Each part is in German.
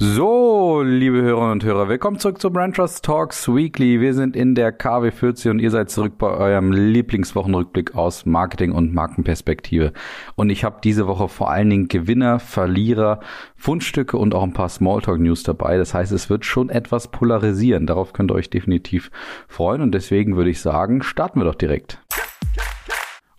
So, liebe Hörerinnen und Hörer, willkommen zurück zu Brand Trust Talks Weekly. Wir sind in der KW40 und ihr seid zurück bei eurem Lieblingswochenrückblick aus Marketing und Markenperspektive. Und ich habe diese Woche vor allen Dingen Gewinner, Verlierer, Fundstücke und auch ein paar Smalltalk-News dabei. Das heißt, es wird schon etwas polarisieren. Darauf könnt ihr euch definitiv freuen und deswegen würde ich sagen, starten wir doch direkt.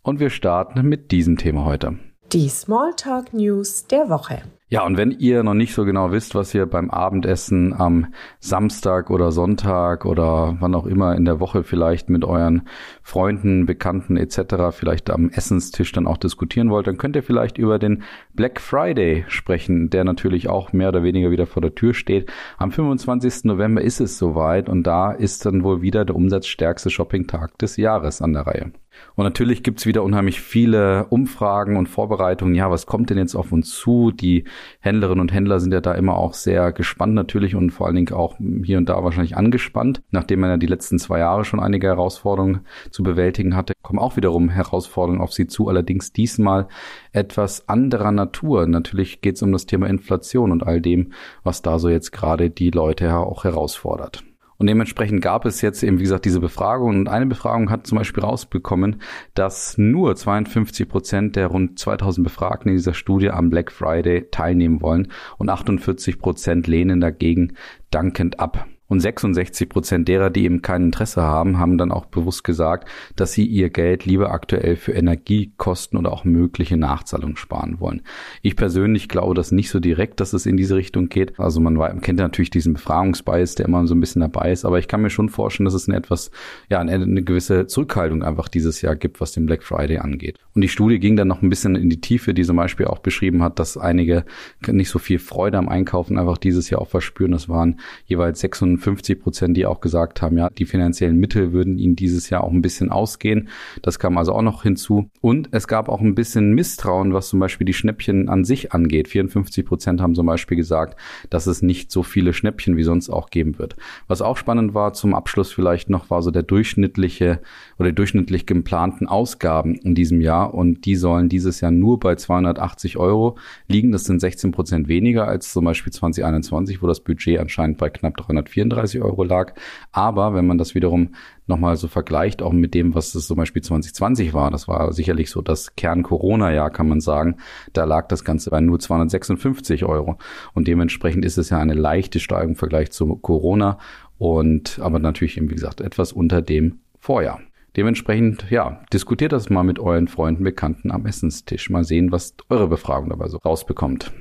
Und wir starten mit diesem Thema heute. Die Smalltalk News der Woche. Ja, und wenn ihr noch nicht so genau wisst, was ihr beim Abendessen am Samstag oder Sonntag oder wann auch immer in der Woche vielleicht mit euren Freunden, Bekannten etc. vielleicht am Essenstisch dann auch diskutieren wollt, dann könnt ihr vielleicht über den Black Friday sprechen, der natürlich auch mehr oder weniger wieder vor der Tür steht. Am 25. November ist es soweit und da ist dann wohl wieder der umsatzstärkste Shopping-Tag des Jahres an der Reihe. Und natürlich gibt's wieder unheimlich viele Umfragen und Vorbereitungen. Ja, was kommt denn jetzt auf uns zu? Die Händlerinnen und Händler sind ja da immer auch sehr gespannt natürlich und vor allen Dingen auch hier und da wahrscheinlich angespannt. Nachdem man ja die letzten zwei Jahre schon einige Herausforderungen zu bewältigen hatte, kommen auch wiederum Herausforderungen auf sie zu. Allerdings diesmal etwas anderer Natur. Natürlich geht's um das Thema Inflation und all dem, was da so jetzt gerade die Leute auch herausfordert. Und dementsprechend gab es jetzt eben, wie gesagt, diese Befragung. Und eine Befragung hat zum Beispiel rausbekommen, dass nur 52 Prozent der rund 2000 Befragten in dieser Studie am Black Friday teilnehmen wollen und 48 Prozent lehnen dagegen dankend ab. Und 66 Prozent derer, die eben kein Interesse haben, haben dann auch bewusst gesagt, dass sie ihr Geld lieber aktuell für Energiekosten oder auch mögliche Nachzahlungen sparen wollen. Ich persönlich glaube das nicht so direkt, dass es in diese Richtung geht. Also man kennt natürlich diesen Befragungsbias, der immer so ein bisschen dabei ist, aber ich kann mir schon vorstellen, dass es eine etwas, ja, eine, eine gewisse Zurückhaltung einfach dieses Jahr gibt, was den Black Friday angeht. Und die Studie ging dann noch ein bisschen in die Tiefe, die zum Beispiel auch beschrieben hat, dass einige nicht so viel Freude am Einkaufen einfach dieses Jahr auch verspüren. Das waren jeweils 56 50 Prozent, die auch gesagt haben, ja, die finanziellen Mittel würden ihnen dieses Jahr auch ein bisschen ausgehen. Das kam also auch noch hinzu. Und es gab auch ein bisschen Misstrauen, was zum Beispiel die Schnäppchen an sich angeht. 54 Prozent haben zum Beispiel gesagt, dass es nicht so viele Schnäppchen wie sonst auch geben wird. Was auch spannend war zum Abschluss vielleicht noch, war so der durchschnittliche oder durchschnittlich geplanten Ausgaben in diesem Jahr. Und die sollen dieses Jahr nur bei 280 Euro liegen. Das sind 16 Prozent weniger als zum Beispiel 2021, wo das Budget anscheinend bei knapp 334 34 Euro lag. Aber wenn man das wiederum nochmal so vergleicht, auch mit dem, was es zum Beispiel 2020 war, das war sicherlich so das Kern-Corona-Jahr, kann man sagen, da lag das Ganze bei nur 256 Euro. Und dementsprechend ist es ja eine leichte Steigerung im Vergleich zu Corona und aber natürlich, wie gesagt, etwas unter dem Vorjahr. Dementsprechend, ja, diskutiert das mal mit euren Freunden, Bekannten am Essenstisch. Mal sehen, was eure Befragung dabei so rausbekommt.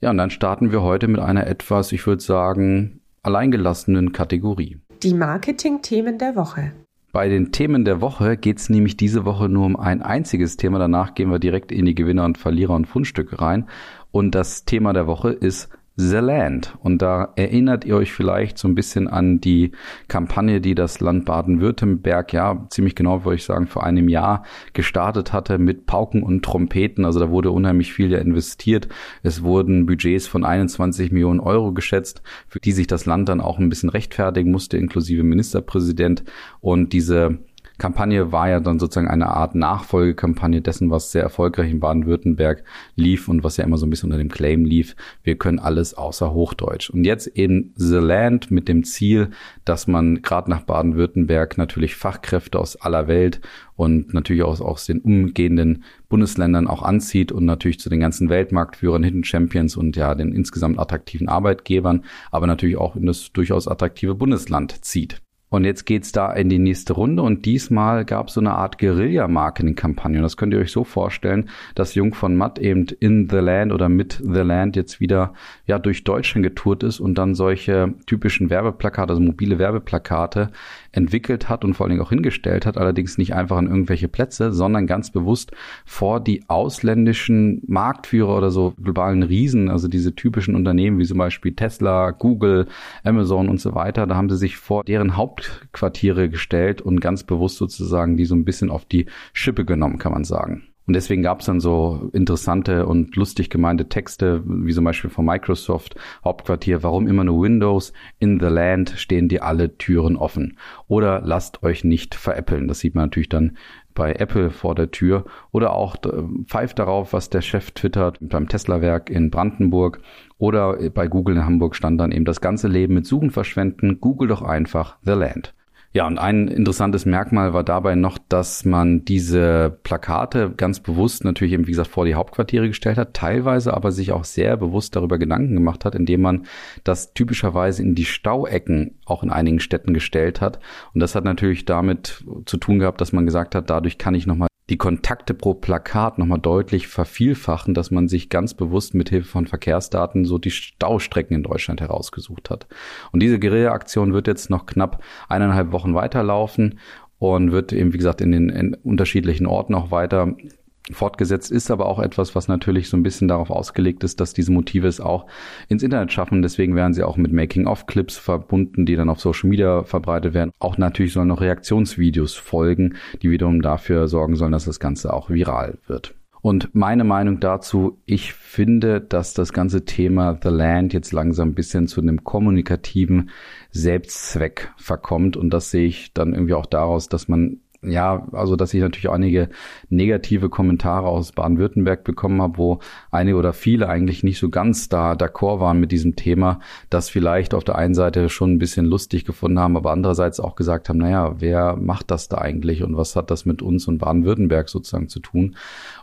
Ja, und dann starten wir heute mit einer etwas, ich würde sagen, alleingelassenen Kategorie. Die Marketing-Themen der Woche. Bei den Themen der Woche geht es nämlich diese Woche nur um ein einziges Thema. Danach gehen wir direkt in die Gewinner und Verlierer und Fundstücke rein. Und das Thema der Woche ist The Land. Und da erinnert ihr euch vielleicht so ein bisschen an die Kampagne, die das Land Baden-Württemberg, ja, ziemlich genau würde ich sagen, vor einem Jahr gestartet hatte mit Pauken und Trompeten. Also da wurde unheimlich viel ja investiert. Es wurden Budgets von 21 Millionen Euro geschätzt, für die sich das Land dann auch ein bisschen rechtfertigen musste, inklusive Ministerpräsident. Und diese Kampagne war ja dann sozusagen eine Art Nachfolgekampagne dessen, was sehr erfolgreich in Baden-Württemberg lief und was ja immer so ein bisschen unter dem Claim lief, wir können alles außer Hochdeutsch. Und jetzt in The Land mit dem Ziel, dass man gerade nach Baden-Württemberg natürlich Fachkräfte aus aller Welt und natürlich auch aus den umgehenden Bundesländern auch anzieht und natürlich zu den ganzen Weltmarktführern, Hidden Champions und ja den insgesamt attraktiven Arbeitgebern, aber natürlich auch in das durchaus attraktive Bundesland zieht. Und jetzt geht's da in die nächste Runde. Und diesmal gab so eine Art Guerilla-Marketing-Kampagne. Und das könnt ihr euch so vorstellen, dass Jung von Matt eben in The Land oder mit The Land jetzt wieder ja durch Deutschland getourt ist und dann solche typischen Werbeplakate, also mobile Werbeplakate entwickelt hat und vor allen Dingen auch hingestellt hat, allerdings nicht einfach an irgendwelche Plätze, sondern ganz bewusst vor die ausländischen Marktführer oder so globalen Riesen, also diese typischen Unternehmen wie zum Beispiel Tesla, Google, Amazon und so weiter, da haben sie sich vor deren Hauptquartiere gestellt und ganz bewusst sozusagen die so ein bisschen auf die Schippe genommen, kann man sagen. Und deswegen gab es dann so interessante und lustig gemeinte Texte, wie zum Beispiel von Microsoft Hauptquartier, warum immer nur Windows? In the Land stehen dir alle Türen offen. Oder lasst euch nicht veräppeln. Das sieht man natürlich dann bei Apple vor der Tür oder auch äh, pfeift darauf, was der Chef twittert beim Tesla-Werk in Brandenburg oder bei Google in Hamburg stand dann eben das ganze Leben mit Suchen verschwenden. Google doch einfach The Land. Ja, und ein interessantes Merkmal war dabei noch, dass man diese Plakate ganz bewusst natürlich eben, wie gesagt, vor die Hauptquartiere gestellt hat, teilweise aber sich auch sehr bewusst darüber Gedanken gemacht hat, indem man das typischerweise in die Stauecken auch in einigen Städten gestellt hat. Und das hat natürlich damit zu tun gehabt, dass man gesagt hat, dadurch kann ich nochmal die Kontakte pro Plakat nochmal deutlich vervielfachen, dass man sich ganz bewusst mit Hilfe von Verkehrsdaten so die Staustrecken in Deutschland herausgesucht hat. Und diese Guerilla-Aktion wird jetzt noch knapp eineinhalb Wochen weiterlaufen und wird eben, wie gesagt, in den in unterschiedlichen Orten auch weiter fortgesetzt ist aber auch etwas, was natürlich so ein bisschen darauf ausgelegt ist, dass diese Motive es auch ins Internet schaffen. Deswegen werden sie auch mit Making-of-Clips verbunden, die dann auf Social Media verbreitet werden. Auch natürlich sollen noch Reaktionsvideos folgen, die wiederum dafür sorgen sollen, dass das Ganze auch viral wird. Und meine Meinung dazu, ich finde, dass das ganze Thema The Land jetzt langsam ein bisschen zu einem kommunikativen Selbstzweck verkommt. Und das sehe ich dann irgendwie auch daraus, dass man ja, also dass ich natürlich einige negative Kommentare aus Baden-Württemberg bekommen habe, wo einige oder viele eigentlich nicht so ganz da d'accord waren mit diesem Thema, das vielleicht auf der einen Seite schon ein bisschen lustig gefunden haben, aber andererseits auch gesagt haben, naja, wer macht das da eigentlich und was hat das mit uns und Baden-Württemberg sozusagen zu tun?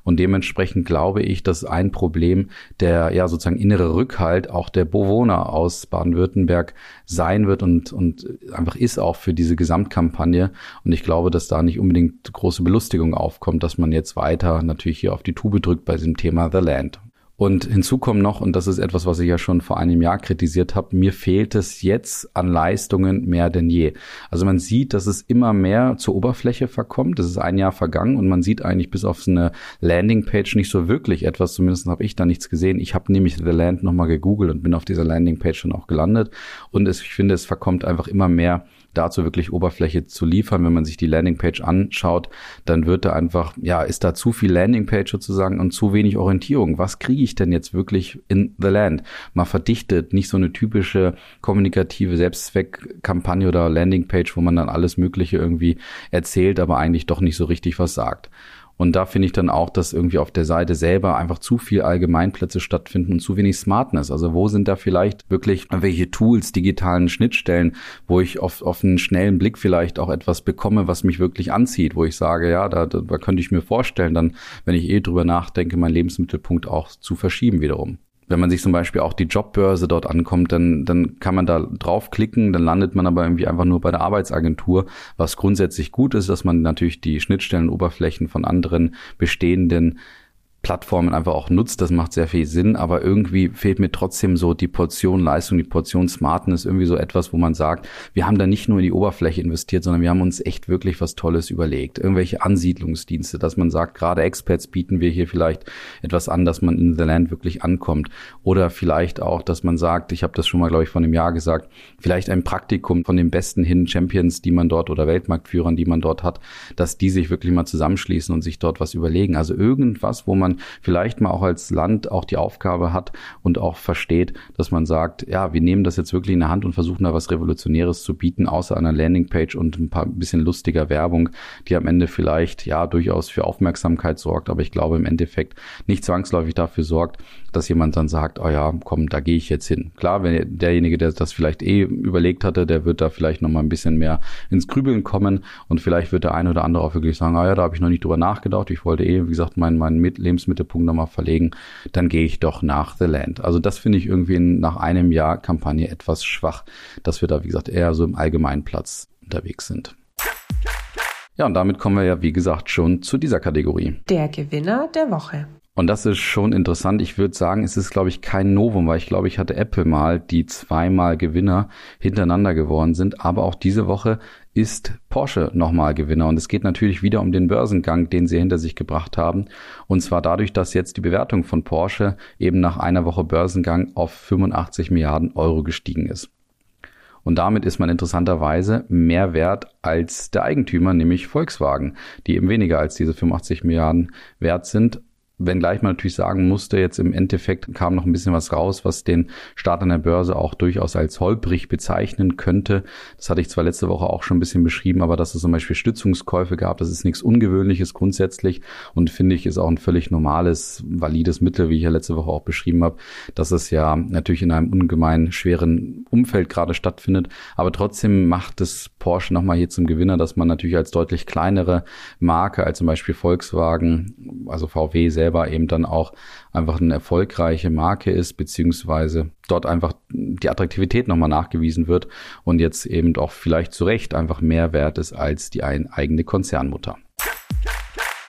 Und dementsprechend glaube ich, dass ein Problem der ja sozusagen innere Rückhalt auch der Bewohner aus Baden-Württemberg sein wird und, und einfach ist auch für diese Gesamtkampagne. Und ich glaube, dass da nicht unbedingt große Belustigung aufkommt, dass man jetzt weiter natürlich hier auf die Tube drückt bei diesem Thema The Land. Und hinzu kommt noch, und das ist etwas, was ich ja schon vor einem Jahr kritisiert habe, mir fehlt es jetzt an Leistungen mehr denn je. Also man sieht, dass es immer mehr zur Oberfläche verkommt. Es ist ein Jahr vergangen und man sieht eigentlich bis auf eine Landingpage nicht so wirklich etwas. Zumindest habe ich da nichts gesehen. Ich habe nämlich The Land nochmal gegoogelt und bin auf dieser Landingpage schon auch gelandet. Und es, ich finde, es verkommt einfach immer mehr dazu wirklich Oberfläche zu liefern. Wenn man sich die Landingpage anschaut, dann wird da einfach, ja, ist da zu viel Landingpage sozusagen und zu wenig Orientierung. Was kriege ich denn jetzt wirklich in the land? Mal verdichtet, nicht so eine typische kommunikative Selbstzweckkampagne oder Landingpage, wo man dann alles Mögliche irgendwie erzählt, aber eigentlich doch nicht so richtig was sagt. Und da finde ich dann auch, dass irgendwie auf der Seite selber einfach zu viel Allgemeinplätze stattfinden und zu wenig Smartness. Also wo sind da vielleicht wirklich welche Tools, digitalen Schnittstellen, wo ich auf, auf einen schnellen Blick vielleicht auch etwas bekomme, was mich wirklich anzieht, wo ich sage, ja, da, da könnte ich mir vorstellen, dann, wenn ich eh drüber nachdenke, meinen Lebensmittelpunkt auch zu verschieben wiederum wenn man sich zum Beispiel auch die Jobbörse dort ankommt, dann, dann kann man da draufklicken, dann landet man aber irgendwie einfach nur bei der Arbeitsagentur, was grundsätzlich gut ist, dass man natürlich die Schnittstellenoberflächen von anderen bestehenden Plattformen einfach auch nutzt. Das macht sehr viel Sinn, aber irgendwie fehlt mir trotzdem so die Portion Leistung, die Portion Smartness, irgendwie so etwas, wo man sagt, wir haben da nicht nur in die Oberfläche investiert, sondern wir haben uns echt wirklich was Tolles überlegt. Irgendwelche Ansiedlungsdienste, dass man sagt, gerade Experts bieten wir hier vielleicht etwas an, dass man in The Land wirklich ankommt. Oder vielleicht auch, dass man sagt, ich habe das schon mal, glaube ich, vor einem Jahr gesagt, vielleicht ein Praktikum von den besten Hidden Champions, die man dort oder Weltmarktführern, die man dort hat, dass die sich wirklich mal zusammenschließen und sich dort was überlegen. Also irgendwas, wo man vielleicht mal auch als Land auch die Aufgabe hat und auch versteht, dass man sagt, ja, wir nehmen das jetzt wirklich in der Hand und versuchen da was Revolutionäres zu bieten, außer einer Landingpage und ein paar bisschen lustiger Werbung, die am Ende vielleicht ja durchaus für Aufmerksamkeit sorgt, aber ich glaube im Endeffekt nicht zwangsläufig dafür sorgt, dass jemand dann sagt, oh ja, komm, da gehe ich jetzt hin. Klar, wenn derjenige, der das vielleicht eh überlegt hatte, der wird da vielleicht noch mal ein bisschen mehr ins Grübeln kommen und vielleicht wird der eine oder andere auch wirklich sagen, ah ja, da habe ich noch nicht drüber nachgedacht, ich wollte eh, wie gesagt, meinen mein Lebensmittelpunkt nochmal verlegen, dann gehe ich doch nach The Land. Also das finde ich irgendwie nach einem Jahr Kampagne etwas schwach, dass wir da, wie gesagt, eher so im allgemeinen Platz unterwegs sind. Ja, und damit kommen wir ja, wie gesagt, schon zu dieser Kategorie. Der Gewinner der Woche. Und das ist schon interessant. Ich würde sagen, es ist, glaube ich, kein Novum, weil ich glaube, ich hatte Apple mal, die zweimal Gewinner hintereinander geworden sind. Aber auch diese Woche ist Porsche nochmal Gewinner. Und es geht natürlich wieder um den Börsengang, den sie hinter sich gebracht haben. Und zwar dadurch, dass jetzt die Bewertung von Porsche eben nach einer Woche Börsengang auf 85 Milliarden Euro gestiegen ist. Und damit ist man interessanterweise mehr wert als der Eigentümer, nämlich Volkswagen, die eben weniger als diese 85 Milliarden wert sind. Wenngleich man natürlich sagen musste, jetzt im Endeffekt kam noch ein bisschen was raus, was den Start an der Börse auch durchaus als holprig bezeichnen könnte. Das hatte ich zwar letzte Woche auch schon ein bisschen beschrieben, aber dass es zum Beispiel Stützungskäufe gab, das ist nichts Ungewöhnliches grundsätzlich und finde ich ist auch ein völlig normales, valides Mittel, wie ich ja letzte Woche auch beschrieben habe, dass es ja natürlich in einem ungemein schweren Umfeld gerade stattfindet. Aber trotzdem macht es Porsche nochmal hier zum Gewinner, dass man natürlich als deutlich kleinere Marke als zum Beispiel Volkswagen, also VW selbst, selber eben dann auch einfach eine erfolgreiche Marke ist, beziehungsweise dort einfach die Attraktivität nochmal nachgewiesen wird und jetzt eben auch vielleicht zu Recht einfach mehr wert ist als die eigene Konzernmutter.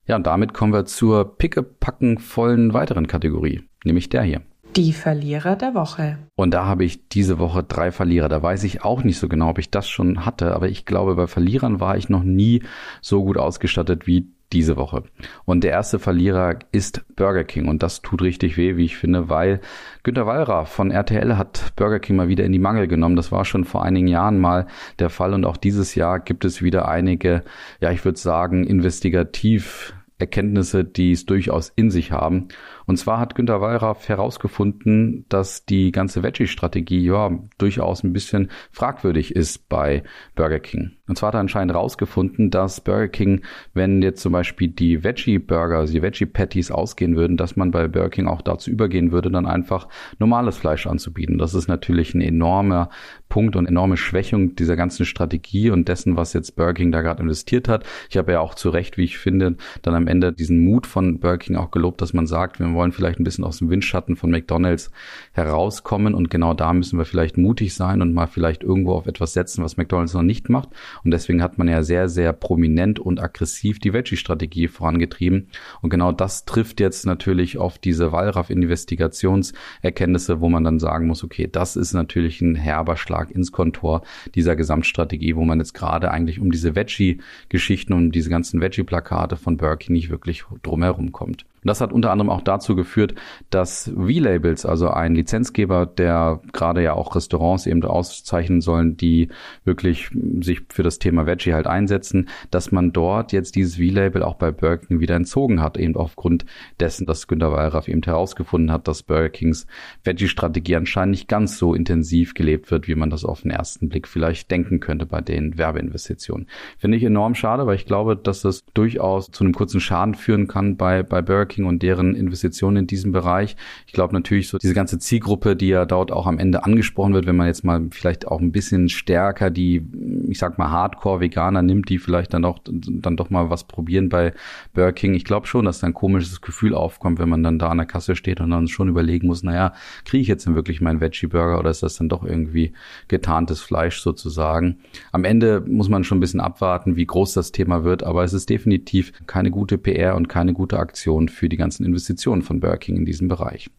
Ja, und damit kommen wir zur pickepackenvollen weiteren Kategorie, nämlich der hier. Die Verlierer der Woche. Und da habe ich diese Woche drei Verlierer. Da weiß ich auch nicht so genau, ob ich das schon hatte, aber ich glaube, bei Verlierern war ich noch nie so gut ausgestattet wie diese Woche. Und der erste Verlierer ist Burger King. Und das tut richtig weh, wie ich finde, weil Günter Wallraff von RTL hat Burger King mal wieder in die Mangel genommen. Das war schon vor einigen Jahren mal der Fall. Und auch dieses Jahr gibt es wieder einige, ja, ich würde sagen, investigativ Erkenntnisse, die es durchaus in sich haben. Und zwar hat Günter Wallraff herausgefunden, dass die ganze Veggie-Strategie ja durchaus ein bisschen fragwürdig ist bei Burger King. Und zwar hat er anscheinend herausgefunden, dass Burger King, wenn jetzt zum Beispiel die Veggie-Burger, also die Veggie-Patties ausgehen würden, dass man bei Burger King auch dazu übergehen würde, dann einfach normales Fleisch anzubieten. Das ist natürlich ein enormer Punkt und enorme Schwächung dieser ganzen Strategie und dessen, was jetzt Burger King da gerade investiert hat. Ich habe ja auch zu Recht, wie ich finde, dann am Ende diesen Mut von Burger King auch gelobt, dass man sagt, wir wollen vielleicht ein bisschen aus dem Windschatten von McDonald's herauskommen und genau da müssen wir vielleicht mutig sein und mal vielleicht irgendwo auf etwas setzen, was McDonald's noch nicht macht. Und deswegen hat man ja sehr, sehr prominent und aggressiv die Veggie-Strategie vorangetrieben. Und genau das trifft jetzt natürlich auf diese Wallraff-Investigationserkenntnisse, wo man dann sagen muss, okay, das ist natürlich ein herber Schlag ins Kontor dieser Gesamtstrategie, wo man jetzt gerade eigentlich um diese Veggie-Geschichten, um diese ganzen Veggie-Plakate von Burke nicht wirklich drumherum kommt. Das hat unter anderem auch dazu geführt, dass V-Labels, also ein Lizenzgeber, der gerade ja auch Restaurants eben auszeichnen sollen, die wirklich sich für das Thema Veggie halt einsetzen, dass man dort jetzt dieses V-Label auch bei Burger King wieder entzogen hat, eben aufgrund dessen, dass Günter Wallraff eben herausgefunden hat, dass Burger Kings Veggie-Strategie anscheinend nicht ganz so intensiv gelebt wird, wie man das auf den ersten Blick vielleicht denken könnte bei den Werbeinvestitionen. Finde ich enorm schade, weil ich glaube, dass das durchaus zu einem kurzen Schaden führen kann bei, bei Burger King und deren Investitionen in diesem Bereich. Ich glaube natürlich so diese ganze Zielgruppe, die ja dort auch am Ende angesprochen wird, wenn man jetzt mal vielleicht auch ein bisschen stärker die, ich sag mal Hardcore-Veganer nimmt, die vielleicht dann auch dann doch mal was probieren bei Burger King. Ich glaube schon, dass da ein komisches Gefühl aufkommt, wenn man dann da an der Kasse steht und dann schon überlegen muss, naja, kriege ich jetzt denn wirklich meinen Veggie-Burger oder ist das dann doch irgendwie getarntes Fleisch sozusagen? Am Ende muss man schon ein bisschen abwarten, wie groß das Thema wird, aber es ist definitiv keine gute PR und keine gute Aktion für die ganzen Investitionen von Burger King in diesem Bereich.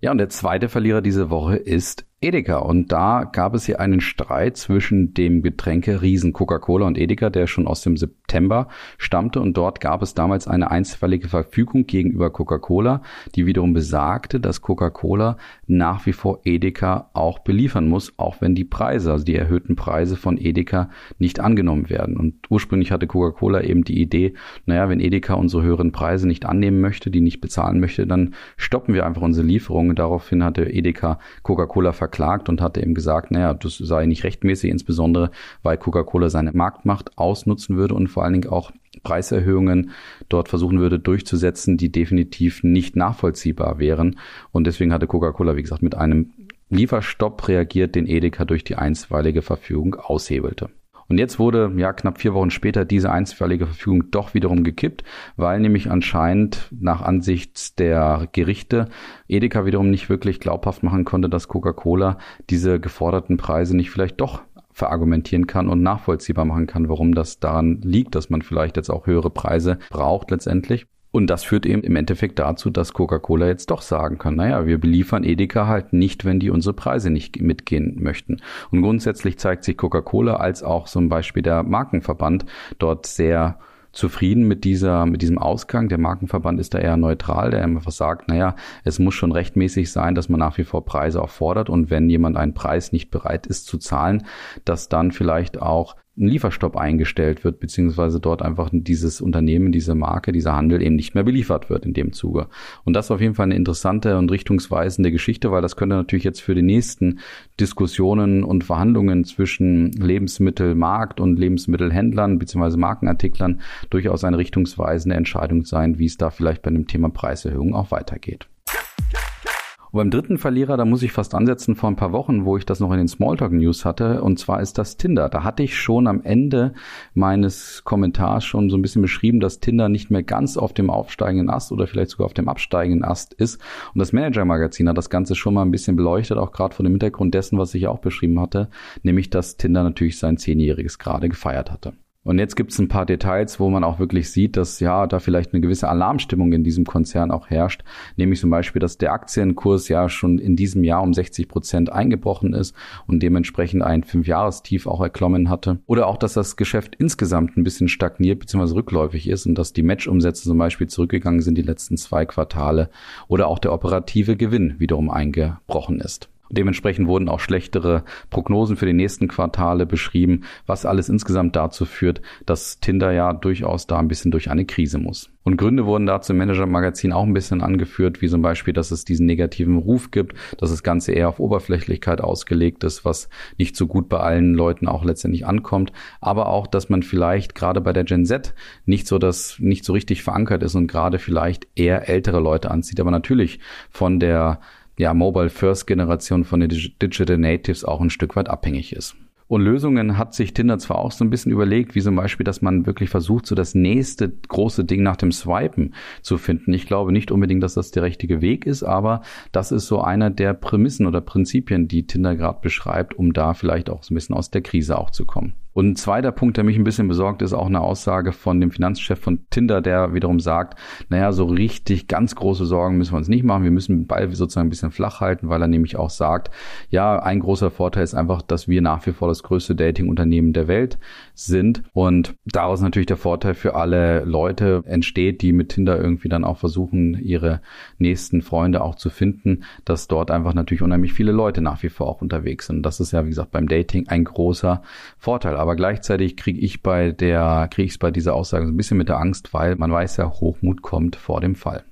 Ja, und der zweite Verlierer diese Woche ist Edeka. Und da gab es hier einen Streit zwischen dem Getränke-Riesen Coca-Cola und Edeka, der schon aus dem September stammte. Und dort gab es damals eine einstweilige Verfügung gegenüber Coca-Cola, die wiederum besagte, dass Coca-Cola nach wie vor Edeka auch beliefern muss, auch wenn die Preise, also die erhöhten Preise von Edeka nicht angenommen werden. Und ursprünglich hatte Coca-Cola eben die Idee, naja, wenn Edeka unsere höheren Preise nicht annehmen möchte, die nicht bezahlen möchte, dann stoppen wir einfach unsere Lieferungen. Daraufhin hatte Edeka Coca-Cola verkauft verklagt und hatte eben gesagt, naja, das sei nicht rechtmäßig, insbesondere weil Coca-Cola seine Marktmacht ausnutzen würde und vor allen Dingen auch Preiserhöhungen dort versuchen würde durchzusetzen, die definitiv nicht nachvollziehbar wären. Und deswegen hatte Coca-Cola, wie gesagt, mit einem Lieferstopp reagiert, den Edeka durch die einstweilige Verfügung aushebelte. Und jetzt wurde ja knapp vier Wochen später diese einstweilige Verfügung doch wiederum gekippt, weil nämlich anscheinend nach Ansicht der Gerichte Edeka wiederum nicht wirklich glaubhaft machen konnte, dass Coca-Cola diese geforderten Preise nicht vielleicht doch verargumentieren kann und nachvollziehbar machen kann, warum das daran liegt, dass man vielleicht jetzt auch höhere Preise braucht letztendlich. Und das führt eben im Endeffekt dazu, dass Coca-Cola jetzt doch sagen kann, naja, wir beliefern Edeka halt nicht, wenn die unsere Preise nicht mitgehen möchten. Und grundsätzlich zeigt sich Coca-Cola als auch zum Beispiel der Markenverband dort sehr zufrieden mit dieser, mit diesem Ausgang. Der Markenverband ist da eher neutral, der einfach sagt, naja, es muss schon rechtmäßig sein, dass man nach wie vor Preise auch fordert und wenn jemand einen Preis nicht bereit ist zu zahlen, dass dann vielleicht auch ein Lieferstopp eingestellt wird, beziehungsweise dort einfach dieses Unternehmen, diese Marke, dieser Handel eben nicht mehr beliefert wird in dem Zuge. Und das ist auf jeden Fall eine interessante und richtungsweisende Geschichte, weil das könnte natürlich jetzt für die nächsten Diskussionen und Verhandlungen zwischen Lebensmittelmarkt und Lebensmittelhändlern beziehungsweise Markenartiklern durchaus eine richtungsweisende Entscheidung sein, wie es da vielleicht bei dem Thema Preiserhöhung auch weitergeht. Und beim dritten Verlierer, da muss ich fast ansetzen vor ein paar Wochen, wo ich das noch in den Smalltalk News hatte. Und zwar ist das Tinder. Da hatte ich schon am Ende meines Kommentars schon so ein bisschen beschrieben, dass Tinder nicht mehr ganz auf dem aufsteigenden Ast oder vielleicht sogar auf dem absteigenden Ast ist. Und das Manager Magazin hat das Ganze schon mal ein bisschen beleuchtet, auch gerade vor dem Hintergrund dessen, was ich auch beschrieben hatte, nämlich dass Tinder natürlich sein Zehnjähriges gerade gefeiert hatte. Und jetzt gibt es ein paar Details, wo man auch wirklich sieht, dass ja da vielleicht eine gewisse Alarmstimmung in diesem Konzern auch herrscht. Nämlich zum Beispiel, dass der Aktienkurs ja schon in diesem Jahr um 60 Prozent eingebrochen ist und dementsprechend ein Fünfjahrestief auch erklommen hatte. Oder auch, dass das Geschäft insgesamt ein bisschen stagniert bzw. rückläufig ist und dass die Matchumsätze zum Beispiel zurückgegangen sind die letzten zwei Quartale. Oder auch der operative Gewinn wiederum eingebrochen ist. Dementsprechend wurden auch schlechtere Prognosen für die nächsten Quartale beschrieben, was alles insgesamt dazu führt, dass Tinder ja durchaus da ein bisschen durch eine Krise muss. Und Gründe wurden dazu im Manager-Magazin auch ein bisschen angeführt, wie zum Beispiel, dass es diesen negativen Ruf gibt, dass das Ganze eher auf Oberflächlichkeit ausgelegt ist, was nicht so gut bei allen Leuten auch letztendlich ankommt. Aber auch, dass man vielleicht gerade bei der Gen Z nicht so das, nicht so richtig verankert ist und gerade vielleicht eher ältere Leute anzieht. Aber natürlich von der ja, Mobile First Generation von den Digital Natives auch ein Stück weit abhängig ist. Und Lösungen hat sich Tinder zwar auch so ein bisschen überlegt, wie zum Beispiel, dass man wirklich versucht, so das nächste große Ding nach dem Swipen zu finden. Ich glaube nicht unbedingt, dass das der richtige Weg ist, aber das ist so einer der Prämissen oder Prinzipien, die Tinder gerade beschreibt, um da vielleicht auch so ein bisschen aus der Krise auch zu kommen. Und ein zweiter Punkt, der mich ein bisschen besorgt, ist auch eine Aussage von dem Finanzchef von Tinder, der wiederum sagt, naja, so richtig ganz große Sorgen müssen wir uns nicht machen. Wir müssen den Ball sozusagen ein bisschen flach halten, weil er nämlich auch sagt, ja, ein großer Vorteil ist einfach, dass wir nach wie vor das größte Dating-Unternehmen der Welt sind und daraus natürlich der Vorteil für alle Leute entsteht, die mit Tinder irgendwie dann auch versuchen, ihre nächsten Freunde auch zu finden, dass dort einfach natürlich unheimlich viele Leute nach wie vor auch unterwegs sind. Das ist ja, wie gesagt, beim Dating ein großer Vorteil aber gleichzeitig kriege ich bei der, kriege ich es bei dieser Aussage so ein bisschen mit der Angst, weil man weiß ja, Hochmut kommt vor dem Fall.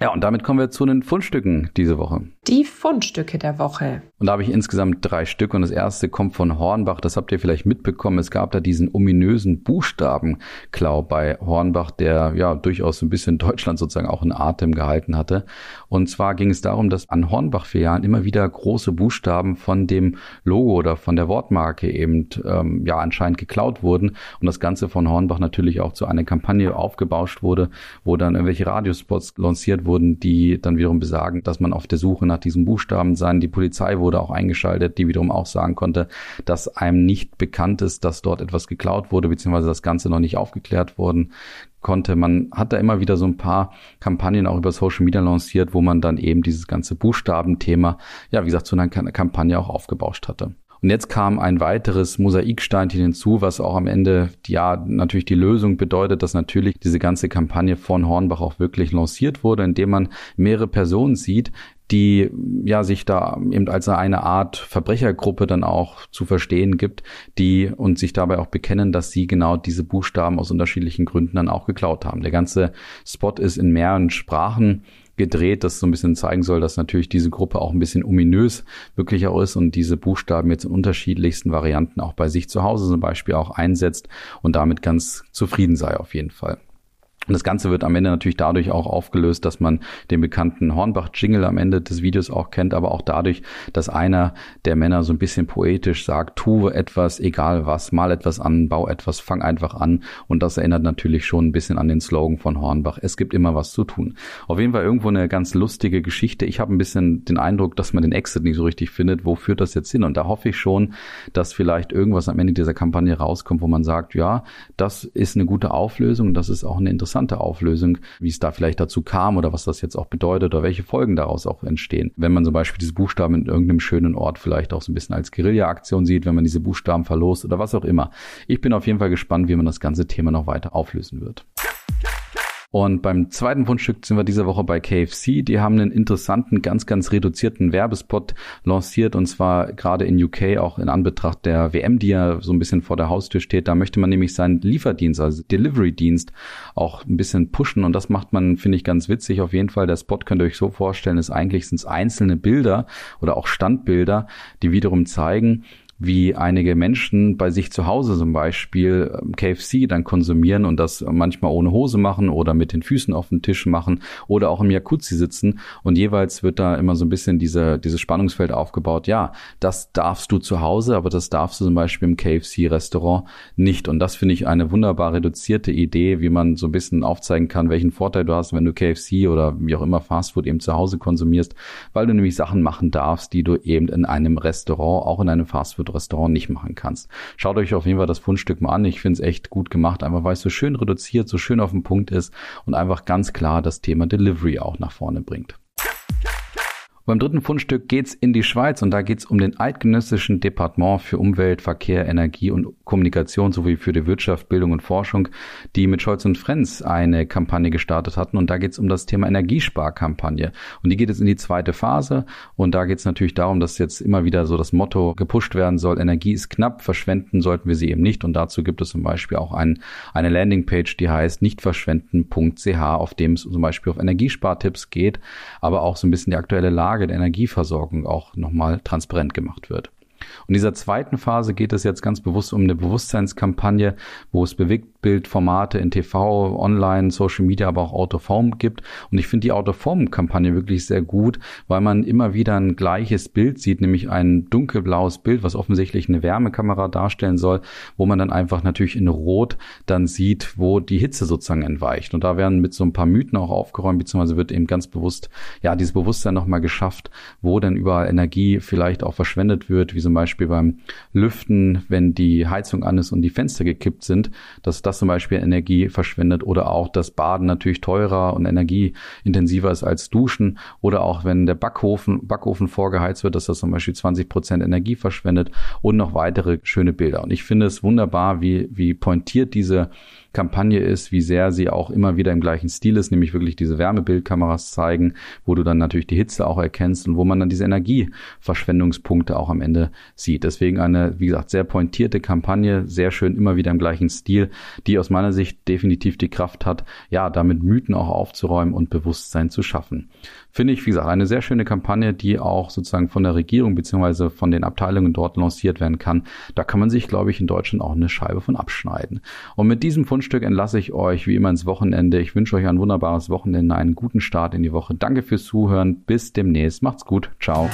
Ja, und damit kommen wir zu den Fundstücken diese Woche. Die Fundstücke der Woche. Und da habe ich insgesamt drei Stück und das erste kommt von Hornbach. Das habt ihr vielleicht mitbekommen. Es gab da diesen ominösen Buchstabenklau bei Hornbach, der ja durchaus ein bisschen Deutschland sozusagen auch in Atem gehalten hatte. Und zwar ging es darum, dass an Hornbach-Filialen immer wieder große Buchstaben von dem Logo oder von der Wortmarke eben ähm, ja anscheinend geklaut wurden und das Ganze von Hornbach natürlich auch zu einer Kampagne aufgebauscht wurde, wo dann irgendwelche Radiospots lanciert wurden, die dann wiederum besagen, dass man auf der Suche nach diesen Buchstaben sein. Die Polizei wurde auch eingeschaltet, die wiederum auch sagen konnte, dass einem nicht bekannt ist, dass dort etwas geklaut wurde, beziehungsweise das Ganze noch nicht aufgeklärt worden konnte. Man hat da immer wieder so ein paar Kampagnen auch über Social Media lanciert, wo man dann eben dieses ganze Buchstabenthema, ja, wie gesagt, zu einer Kampagne auch aufgebauscht hatte. Und jetzt kam ein weiteres Mosaiksteinchen hinzu, was auch am Ende ja natürlich die Lösung bedeutet, dass natürlich diese ganze Kampagne von Hornbach auch wirklich lanciert wurde, indem man mehrere Personen sieht, die ja sich da eben als eine Art Verbrechergruppe dann auch zu verstehen gibt, die und sich dabei auch bekennen, dass sie genau diese Buchstaben aus unterschiedlichen Gründen dann auch geklaut haben. Der ganze Spot ist in mehreren Sprachen gedreht, das so ein bisschen zeigen soll, dass natürlich diese Gruppe auch ein bisschen ominös wirklich auch ist und diese Buchstaben jetzt in unterschiedlichsten Varianten auch bei sich zu Hause zum Beispiel auch einsetzt und damit ganz zufrieden sei auf jeden Fall. Und das Ganze wird am Ende natürlich dadurch auch aufgelöst, dass man den bekannten Hornbach-Jingle am Ende des Videos auch kennt, aber auch dadurch, dass einer der Männer so ein bisschen poetisch sagt, tue etwas, egal was, mal etwas an, bau etwas, fang einfach an. Und das erinnert natürlich schon ein bisschen an den Slogan von Hornbach. Es gibt immer was zu tun. Auf jeden Fall irgendwo eine ganz lustige Geschichte. Ich habe ein bisschen den Eindruck, dass man den Exit nicht so richtig findet. Wo führt das jetzt hin? Und da hoffe ich schon, dass vielleicht irgendwas am Ende dieser Kampagne rauskommt, wo man sagt, ja, das ist eine gute Auflösung, das ist auch eine interessante interessante Auflösung, wie es da vielleicht dazu kam oder was das jetzt auch bedeutet oder welche Folgen daraus auch entstehen. Wenn man zum Beispiel diese Buchstaben in irgendeinem schönen Ort vielleicht auch so ein bisschen als Guerilla-Aktion sieht, wenn man diese Buchstaben verlost oder was auch immer. Ich bin auf jeden Fall gespannt, wie man das ganze Thema noch weiter auflösen wird. Und beim zweiten Fundstück sind wir diese Woche bei KFC. Die haben einen interessanten, ganz, ganz reduzierten Werbespot lanciert und zwar gerade in UK auch in Anbetracht der WM, die ja so ein bisschen vor der Haustür steht. Da möchte man nämlich seinen Lieferdienst, also Delivery-Dienst auch ein bisschen pushen und das macht man, finde ich, ganz witzig. Auf jeden Fall, der Spot könnt ihr euch so vorstellen, ist eigentlich sind es einzelne Bilder oder auch Standbilder, die wiederum zeigen, wie einige Menschen bei sich zu Hause zum Beispiel ähm, KFC dann konsumieren und das manchmal ohne Hose machen oder mit den Füßen auf dem Tisch machen oder auch im Jacuzzi sitzen und jeweils wird da immer so ein bisschen diese, dieses Spannungsfeld aufgebaut. Ja, das darfst du zu Hause, aber das darfst du zum Beispiel im KFC-Restaurant nicht und das finde ich eine wunderbar reduzierte Idee, wie man so ein bisschen aufzeigen kann, welchen Vorteil du hast, wenn du KFC oder wie auch immer Fastfood eben zu Hause konsumierst, weil du nämlich Sachen machen darfst, die du eben in einem Restaurant, auch in einem Fastfood Restaurant nicht machen kannst. Schaut euch auf jeden Fall das Fundstück mal an. Ich finde es echt gut gemacht, einfach weil es so schön reduziert, so schön auf den Punkt ist und einfach ganz klar das Thema Delivery auch nach vorne bringt. Beim dritten Fundstück geht's in die Schweiz und da geht's um den Eidgenössischen Departement für Umwelt, Verkehr, Energie und Kommunikation sowie für die Wirtschaft, Bildung und Forschung, die mit Scholz und Frenz eine Kampagne gestartet hatten. Und da geht's um das Thema Energiesparkampagne. Und die geht jetzt in die zweite Phase. Und da geht's natürlich darum, dass jetzt immer wieder so das Motto gepusht werden soll, Energie ist knapp, verschwenden sollten wir sie eben nicht. Und dazu gibt es zum Beispiel auch ein, eine Landingpage, die heißt nichtverschwenden.ch, auf dem es zum Beispiel auf Energiespartipps geht, aber auch so ein bisschen die aktuelle Lage Frage der Energieversorgung auch nochmal transparent gemacht wird. Und in dieser zweiten Phase geht es jetzt ganz bewusst um eine Bewusstseinskampagne, wo es Bewegtbildformate in TV, Online, Social Media, aber auch Autoform gibt. Und ich finde die Autoform-Kampagne wirklich sehr gut, weil man immer wieder ein gleiches Bild sieht, nämlich ein dunkelblaues Bild, was offensichtlich eine Wärmekamera darstellen soll, wo man dann einfach natürlich in Rot dann sieht, wo die Hitze sozusagen entweicht. Und da werden mit so ein paar Mythen auch aufgeräumt, beziehungsweise wird eben ganz bewusst, ja, dieses Bewusstsein nochmal geschafft, wo denn überall Energie vielleicht auch verschwendet wird, wie zum Beispiel beim Lüften, wenn die Heizung an ist und die Fenster gekippt sind, dass das zum Beispiel Energie verschwendet oder auch das Baden natürlich teurer und energieintensiver ist als Duschen oder auch wenn der Backofen, Backofen vorgeheizt wird, dass das zum Beispiel 20 Prozent Energie verschwendet und noch weitere schöne Bilder. Und ich finde es wunderbar, wie, wie pointiert diese Kampagne ist, wie sehr sie auch immer wieder im gleichen Stil ist, nämlich wirklich diese Wärmebildkameras zeigen, wo du dann natürlich die Hitze auch erkennst und wo man dann diese Energieverschwendungspunkte auch am Ende sieht. Deswegen eine, wie gesagt, sehr pointierte Kampagne, sehr schön immer wieder im gleichen Stil, die aus meiner Sicht definitiv die Kraft hat, ja, damit Mythen auch aufzuräumen und Bewusstsein zu schaffen. Finde ich, wie gesagt, eine sehr schöne Kampagne, die auch sozusagen von der Regierung beziehungsweise von den Abteilungen dort lanciert werden kann. Da kann man sich, glaube ich, in Deutschland auch eine Scheibe von abschneiden. Und mit diesem Fund Grundstück entlasse ich euch wie immer ins Wochenende. Ich wünsche euch ein wunderbares Wochenende, einen guten Start in die Woche. Danke fürs Zuhören. Bis demnächst. Macht's gut. Ciao.